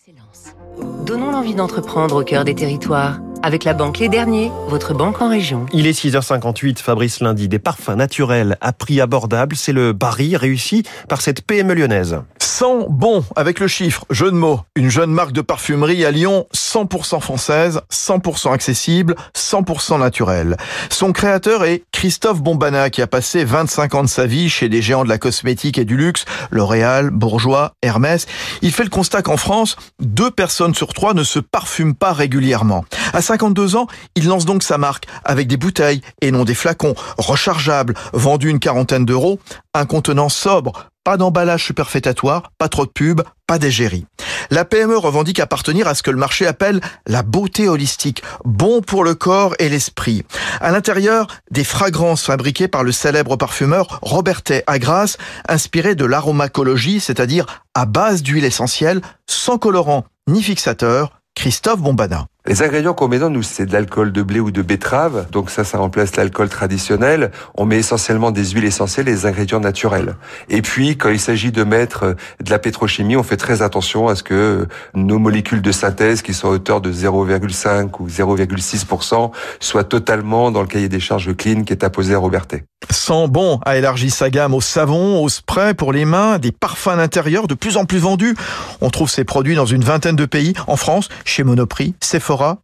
Excellence. Donnons l'envie d'entreprendre au cœur des territoires. Avec la banque Les Derniers, votre banque en région. Il est 6h58, Fabrice Lundi. Des parfums naturels à prix abordable, c'est le baril réussi par cette PME lyonnaise. 100 bon avec le chiffre, jeu de mots. Une jeune marque de parfumerie à Lyon, 100% française, 100% accessible, 100% naturelle. Son créateur est Christophe Bombana qui a passé 25 ans de sa vie chez des géants de la cosmétique et du luxe, L'Oréal, Bourgeois, Hermès. Il fait le constat qu'en France, deux personnes sur trois ne se parfument pas régulièrement. À 52 ans, il lance donc sa marque avec des bouteilles et non des flacons rechargeables, vendus une quarantaine d'euros, un contenant sobre, pas d'emballage superfétatoire, pas trop de pub, pas d'égérie. La PME revendique appartenir à ce que le marché appelle la beauté holistique, bon pour le corps et l'esprit. À l'intérieur, des fragrances fabriquées par le célèbre parfumeur Robertet Agras, inspirées de l'aromacologie, c'est-à-dire à base d'huile essentielle, sans colorant ni fixateur, Christophe Bombana. Les ingrédients qu'on met dans nous, c'est de l'alcool de blé ou de betterave. Donc ça, ça remplace l'alcool traditionnel. On met essentiellement des huiles essentielles et des ingrédients naturels. Et puis, quand il s'agit de mettre de la pétrochimie, on fait très attention à ce que nos molécules de synthèse, qui sont à hauteur de 0,5 ou 0,6%, soient totalement dans le cahier des charges clean qui est apposé à Robertet. Sans bon a élargi sa gamme au savon, au spray pour les mains, des parfums d'intérieur de plus en plus vendus. On trouve ces produits dans une vingtaine de pays, en France, chez Monoprix,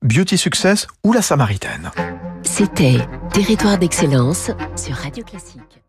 Beauty Success ou La Samaritaine. C'était Territoire d'excellence sur Radio Classique.